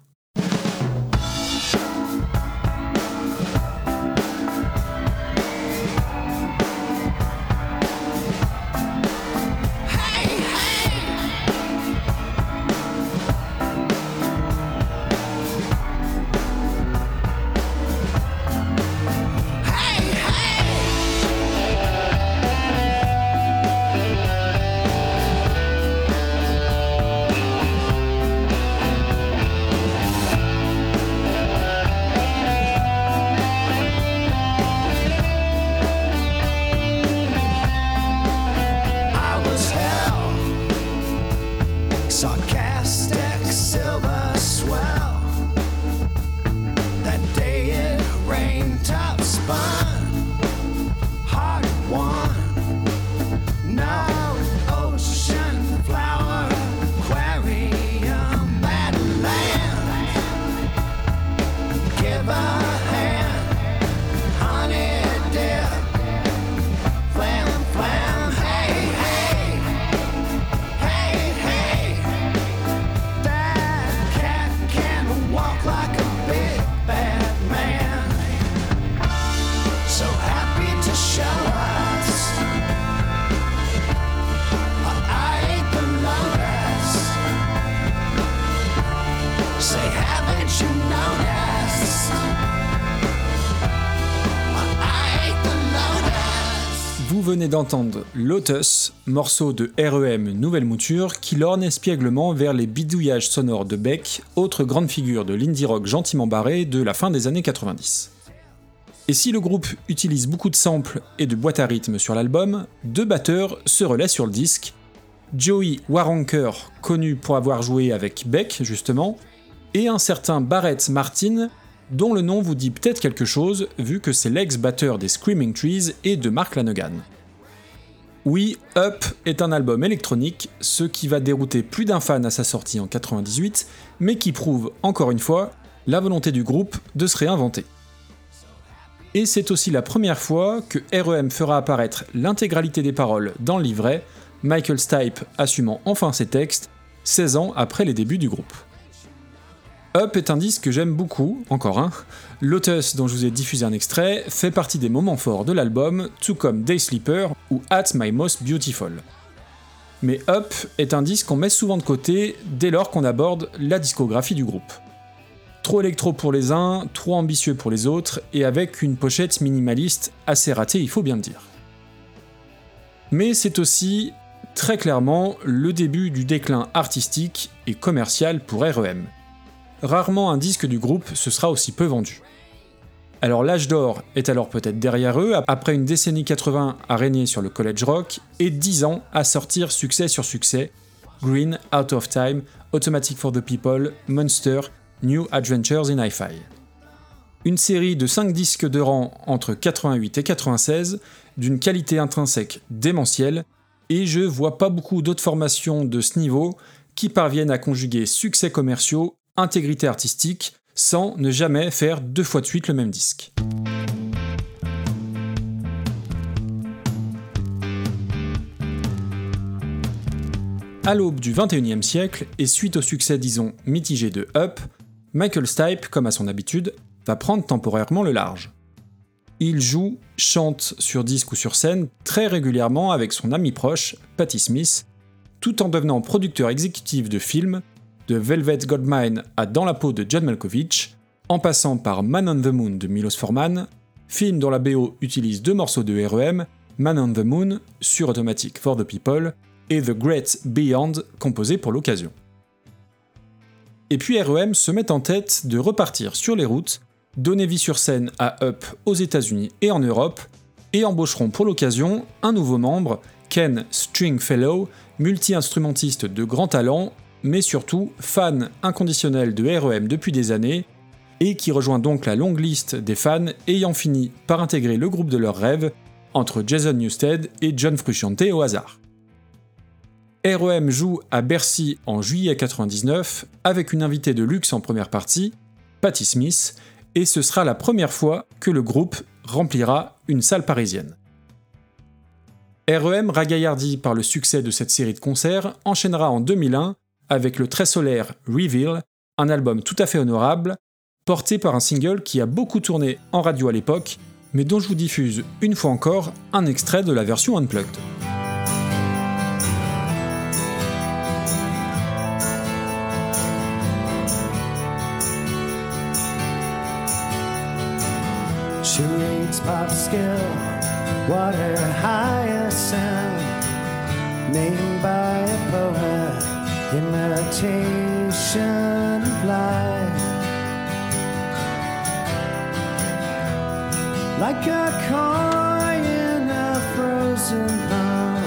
D'entendre Lotus, morceau de REM Nouvelle Mouture, qui lorne espièglement vers les bidouillages sonores de Beck, autre grande figure de l'indie rock gentiment barré de la fin des années 90. Et si le groupe utilise beaucoup de samples et de boîtes à rythme sur l'album, deux batteurs se relaient sur le disque. Joey Waronker, connu pour avoir joué avec Beck justement, et un certain Barrett Martin, dont le nom vous dit peut-être quelque chose vu que c'est l'ex-batteur des Screaming Trees et de Mark Lanegan. Oui, Up est un album électronique, ce qui va dérouter plus d'un fan à sa sortie en 98, mais qui prouve, encore une fois, la volonté du groupe de se réinventer. Et c'est aussi la première fois que REM fera apparaître l'intégralité des paroles dans le livret, Michael Stipe assumant enfin ses textes, 16 ans après les débuts du groupe. Up est un disque que j'aime beaucoup, encore un. Lotus, dont je vous ai diffusé un extrait, fait partie des moments forts de l'album, tout comme Day Sleeper ou At My Most Beautiful. Mais Up est un disque qu'on met souvent de côté dès lors qu'on aborde la discographie du groupe. Trop électro pour les uns, trop ambitieux pour les autres, et avec une pochette minimaliste assez ratée, il faut bien le dire. Mais c'est aussi, très clairement, le début du déclin artistique et commercial pour REM. Rarement un disque du groupe se sera aussi peu vendu. Alors l'âge d'or est alors peut-être derrière eux, après une décennie 80 à régner sur le college rock, et 10 ans à sortir succès sur succès, Green, Out of Time, Automatic for the People, Monster, New Adventures in Hi-Fi. Une série de 5 disques de rang entre 88 et 96, d'une qualité intrinsèque démentielle, et je vois pas beaucoup d'autres formations de ce niveau qui parviennent à conjuguer succès commerciaux, intégrité artistique, sans ne jamais faire deux fois de suite le même disque. À l'aube du 21e siècle, et suite au succès disons mitigé de Up, Michael Stipe, comme à son habitude, va prendre temporairement le large. Il joue, chante sur disque ou sur scène très régulièrement avec son ami proche, Patti Smith, tout en devenant producteur exécutif de films, de Velvet Goldmine à Dans la peau de John Malkovich, en passant par Man on the Moon de Milos Forman, film dont la BO utilise deux morceaux de REM, Man on the Moon sur Automatic for the People et The Great Beyond composé pour l'occasion. Et puis REM se met en tête de repartir sur les routes, donner vie sur scène à Up aux États-Unis et en Europe, et embaucheront pour l'occasion un nouveau membre, Ken Stringfellow, multi-instrumentiste de grand talent, mais surtout fan inconditionnel de REM depuis des années, et qui rejoint donc la longue liste des fans ayant fini par intégrer le groupe de leurs rêves entre Jason Newsted et John Frusciante au hasard. REM joue à Bercy en juillet 99 avec une invitée de luxe en première partie, Patti Smith, et ce sera la première fois que le groupe remplira une salle parisienne. REM, ragaillardi par le succès de cette série de concerts, enchaînera en 2001 avec le très solaire Reveal, un album tout à fait honorable, porté par un single qui a beaucoup tourné en radio à l'époque, mais dont je vous diffuse une fois encore un extrait de la version unplugged. Imitation of life. Like a coin in a frozen pond,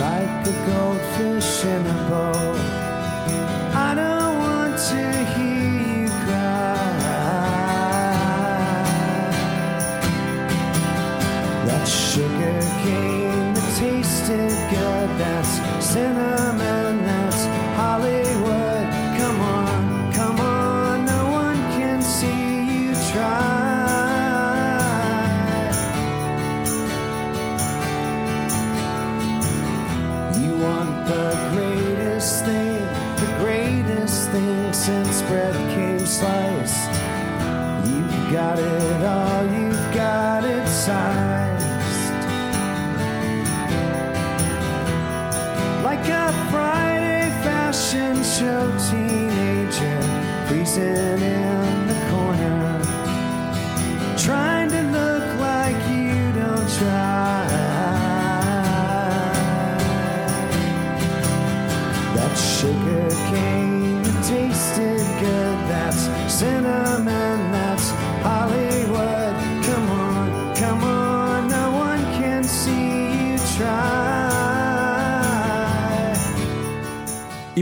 like a goldfish in a bowl. Got it all, you've got it sized. Like a Friday fashion show teenager, freezing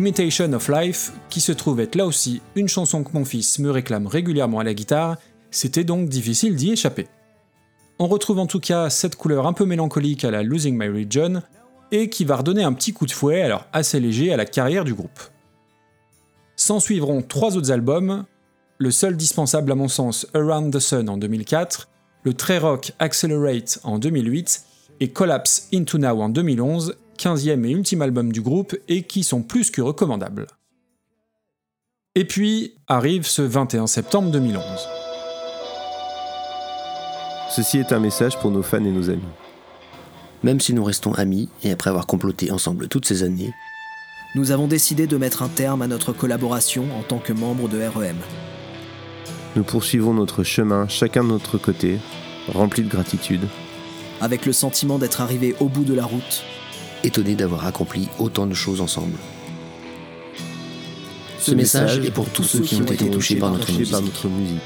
Imitation of Life, qui se trouve être là aussi une chanson que mon fils me réclame régulièrement à la guitare, c'était donc difficile d'y échapper. On retrouve en tout cas cette couleur un peu mélancolique à la Losing My Religion, et qui va redonner un petit coup de fouet, alors assez léger, à la carrière du groupe. S'en suivront trois autres albums, le seul dispensable à mon sens Around the Sun en 2004, le très rock Accelerate en 2008 et Collapse Into Now en 2011, 15e et ultime album du groupe et qui sont plus que recommandables. Et puis arrive ce 21 septembre 2011. Ceci est un message pour nos fans et nos amis. Même si nous restons amis et après avoir comploté ensemble toutes ces années, Nous avons décidé de mettre un terme à notre collaboration en tant que membre de REM. Nous poursuivons notre chemin chacun de notre côté, rempli de gratitude. avec le sentiment d'être arrivé au bout de la route. Étonnés d'avoir accompli autant de choses ensemble. Ce message est pour tous ceux qui ont été touchés par notre musique. par notre musique.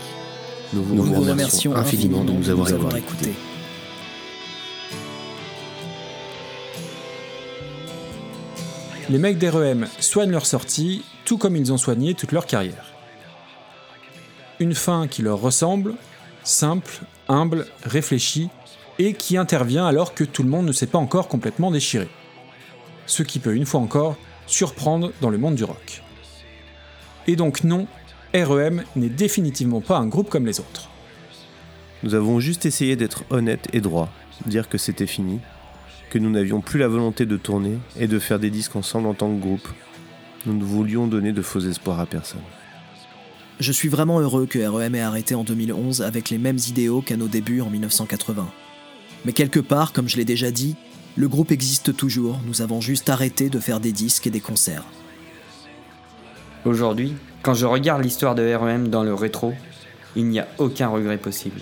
Nous vous Nous remercions infiniment de nous avoir écoutés. écoutés. Les mecs d'REM soignent leur sortie, tout comme ils ont soigné toute leur carrière. Une fin qui leur ressemble, simple, humble, réfléchie, et qui intervient alors que tout le monde ne s'est pas encore complètement déchiré. Ce qui peut une fois encore surprendre dans le monde du rock. Et donc non, REM n'est définitivement pas un groupe comme les autres. Nous avons juste essayé d'être honnêtes et droits, dire que c'était fini, que nous n'avions plus la volonté de tourner et de faire des disques ensemble en tant que groupe. Nous ne voulions donner de faux espoirs à personne. Je suis vraiment heureux que REM ait arrêté en 2011 avec les mêmes idéaux qu'à nos débuts en 1980. Mais quelque part, comme je l'ai déjà dit, le groupe existe toujours, nous avons juste arrêté de faire des disques et des concerts. Aujourd'hui, quand je regarde l'histoire de REM dans le rétro, il n'y a aucun regret possible.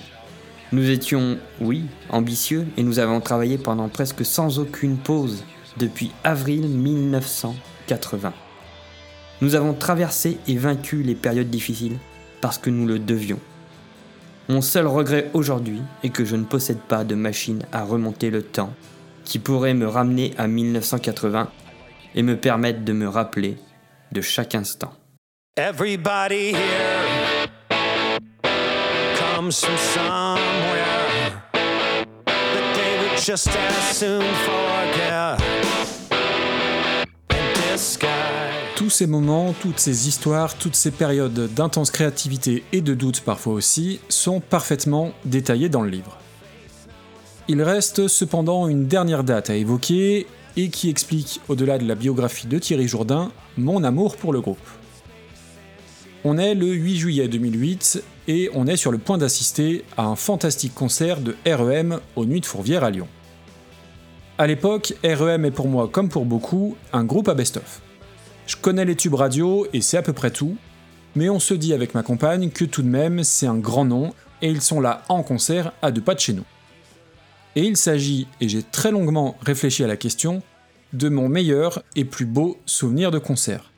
Nous étions, oui, ambitieux et nous avons travaillé pendant presque sans aucune pause depuis avril 1980. Nous avons traversé et vaincu les périodes difficiles parce que nous le devions. Mon seul regret aujourd'hui est que je ne possède pas de machine à remonter le temps qui pourrait me ramener à 1980 et me permettre de me rappeler de chaque instant. Everybody here comes from somewhere that they would just as soon forget and disguise. Tous ces moments, toutes ces histoires, toutes ces périodes d'intense créativité et de doute parfois aussi sont parfaitement détaillées dans le livre. Il reste cependant une dernière date à évoquer et qui explique, au-delà de la biographie de Thierry Jourdain, mon amour pour le groupe. On est le 8 juillet 2008 et on est sur le point d'assister à un fantastique concert de REM aux Nuits de Fourvière à Lyon. À l'époque, REM est pour moi, comme pour beaucoup, un groupe à best-of. Je connais les tubes radio et c'est à peu près tout, mais on se dit avec ma compagne que tout de même c'est un grand nom et ils sont là en concert à deux pas de chez nous. Et il s'agit, et j'ai très longuement réfléchi à la question, de mon meilleur et plus beau souvenir de concert.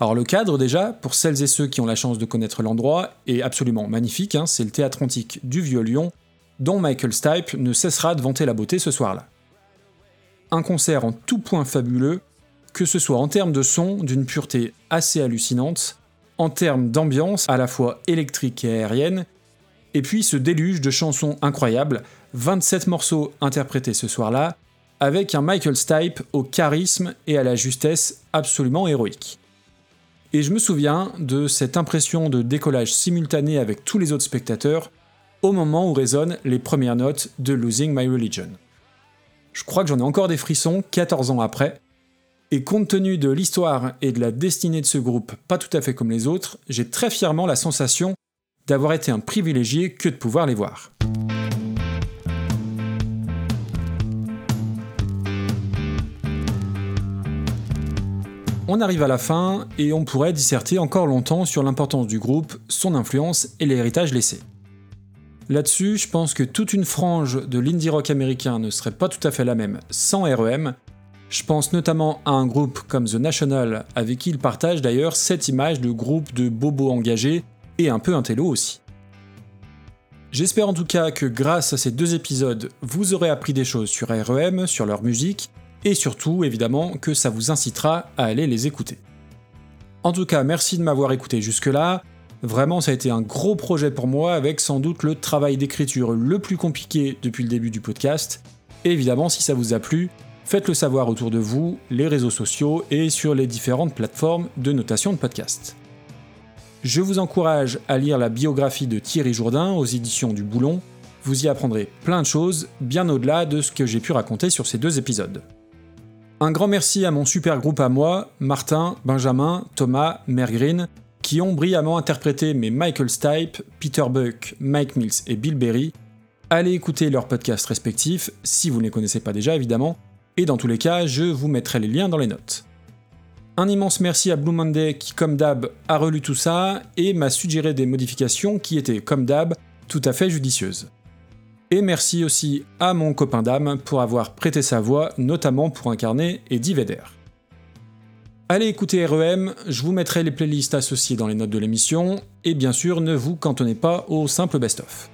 Alors le cadre déjà, pour celles et ceux qui ont la chance de connaître l'endroit, est absolument magnifique, hein, c'est le théâtre antique du Vieux-Lyon, dont Michael Stipe ne cessera de vanter la beauté ce soir-là. Un concert en tout point fabuleux, que ce soit en termes de son, d'une pureté assez hallucinante, en termes d'ambiance à la fois électrique et aérienne, et puis ce déluge de chansons incroyables, 27 morceaux interprétés ce soir-là, avec un Michael Stipe au charisme et à la justesse absolument héroïque. Et je me souviens de cette impression de décollage simultané avec tous les autres spectateurs au moment où résonnent les premières notes de Losing My Religion. Je crois que j'en ai encore des frissons 14 ans après, et compte tenu de l'histoire et de la destinée de ce groupe pas tout à fait comme les autres, j'ai très fièrement la sensation d'avoir été un privilégié que de pouvoir les voir. On arrive à la fin et on pourrait disserter encore longtemps sur l'importance du groupe, son influence et l'héritage laissé. Là-dessus, je pense que toute une frange de l'indie rock américain ne serait pas tout à fait la même sans REM. Je pense notamment à un groupe comme The National, avec qui il partage d'ailleurs cette image de groupe de bobos engagés et un peu intello aussi. J'espère en tout cas que grâce à ces deux épisodes, vous aurez appris des choses sur REM, sur leur musique, et surtout évidemment que ça vous incitera à aller les écouter. En tout cas, merci de m'avoir écouté jusque-là. Vraiment, ça a été un gros projet pour moi avec sans doute le travail d'écriture le plus compliqué depuis le début du podcast. Et évidemment, si ça vous a plu, faites-le savoir autour de vous, les réseaux sociaux et sur les différentes plateformes de notation de podcast. Je vous encourage à lire la biographie de Thierry Jourdain aux éditions du Boulon. Vous y apprendrez plein de choses, bien au-delà de ce que j'ai pu raconter sur ces deux épisodes. Un grand merci à mon super groupe à moi, Martin, Benjamin, Thomas, Mergreen, qui ont brillamment interprété mes Michael Stipe, Peter Buck, Mike Mills et Bill Berry. Allez écouter leurs podcasts respectifs, si vous ne les connaissez pas déjà évidemment, et dans tous les cas, je vous mettrai les liens dans les notes. Un immense merci à Blue Monday qui, comme d'hab, a relu tout ça et m'a suggéré des modifications qui étaient, comme d'hab, tout à fait judicieuses. Et merci aussi à mon copain d'âme pour avoir prêté sa voix, notamment pour incarner Eddie Vedder. Allez écouter REM, je vous mettrai les playlists associées dans les notes de l'émission, et bien sûr ne vous cantonnez pas au simple best-of.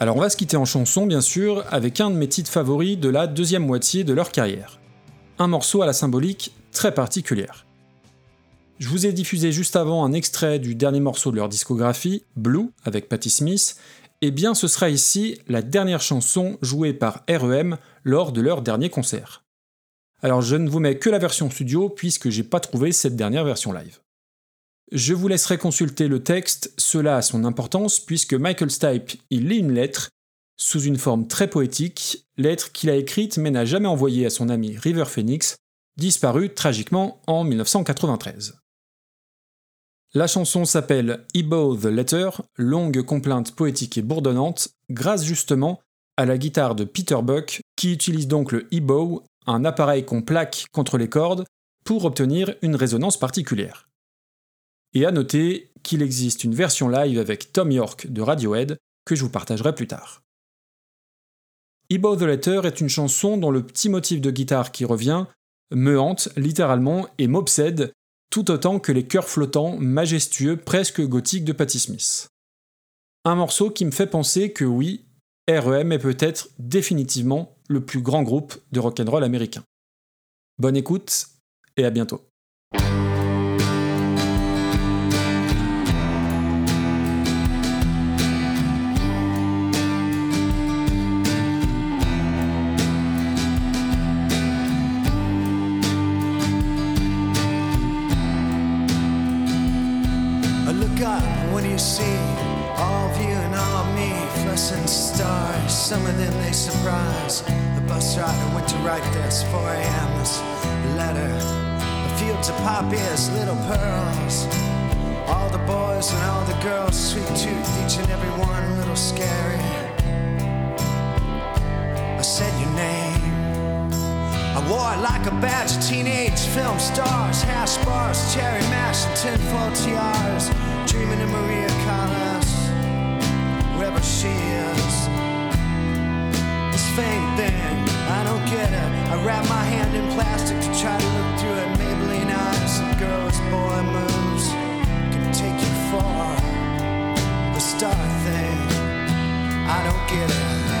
Alors on va se quitter en chanson bien sûr, avec un de mes titres favoris de la deuxième moitié de leur carrière. Un morceau à la symbolique très particulière. Je vous ai diffusé juste avant un extrait du dernier morceau de leur discographie, Blue, avec Patti Smith, et bien ce sera ici la dernière chanson jouée par REM lors de leur dernier concert. Alors je ne vous mets que la version studio puisque j'ai pas trouvé cette dernière version live. Je vous laisserai consulter le texte, cela a son importance puisque Michael Stipe lit une lettre sous une forme très poétique, lettre qu'il a écrite mais n'a jamais envoyée à son ami River Phoenix, disparu tragiquement en 1993. La chanson s'appelle Ebo the Letter, longue complainte poétique et bourdonnante, grâce justement à la guitare de Peter Buck, qui utilise donc le Ebo, un appareil qu'on plaque contre les cordes, pour obtenir une résonance particulière. Et à noter qu'il existe une version live avec Tom York de Radiohead que je vous partagerai plus tard. Ebo the Letter est une chanson dont le petit motif de guitare qui revient me hante littéralement et m'obsède tout autant que les chœurs flottants, majestueux, presque gothiques de Patti Smith. Un morceau qui me fait penser que oui, REM est peut-être définitivement le plus grand groupe de rock'n'roll américain. Bonne écoute et à bientôt. See all of you and all of me, fluorescent stars. Some of them they surprise. The bus rider went to write this 4 a.m. This letter. The fields of poppies, little pearls. All the boys and all the girls, sweet tooth, each and every one a little scary. I said your name. I wore it like a badge of teenage film stars, hash bars, cherry mash, and tinfoil tiaras. Dreaming of Maria Callas, wherever she is. This fame thing, I don't get it. I wrap my hand in plastic to try to look through it. Maybelline eyes and girls, boy moves can take you far. The star thing, I don't get it.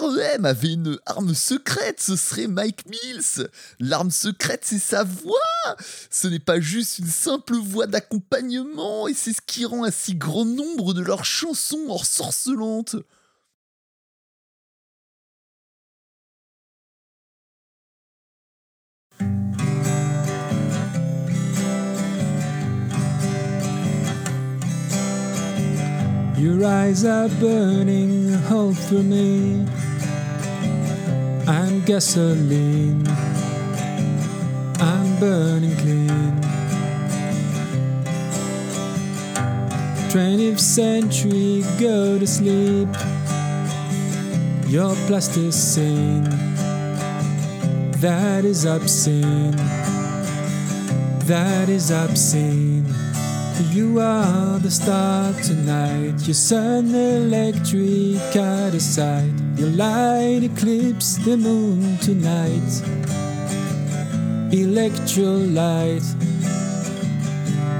REM avait une arme secrète, ce serait Mike Mills. L'arme secrète, c'est sa voix. Ce n'est pas juste une simple voix d'accompagnement, et c'est ce qui rend un si grand nombre de leurs chansons ensorcelantes. Your eyes are burning a hole through me. I'm gasoline. I'm burning clean. 20th century, go to sleep. Your plasticine. That is obscene. That is obscene. You are the star tonight. Your sun electric out of sight. Your light eclipse the moon tonight. Electrolyte.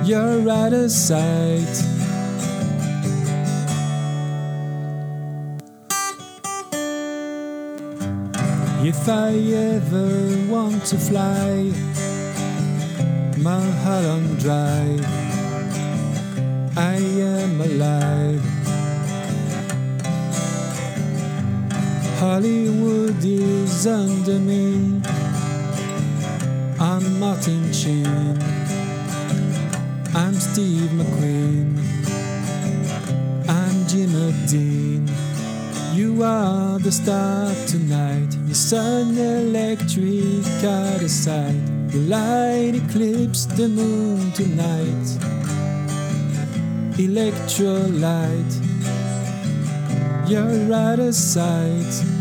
You're out of sight. If I ever want to fly, Mulholland Drive. I am alive. Hollywood is under me. I'm Martin Chin. I'm Steve McQueen. I'm Jim Dean. You are the star tonight. Your sun electric out of sight. Your light eclipsed the moon tonight. Electrolyte. You're out of sight.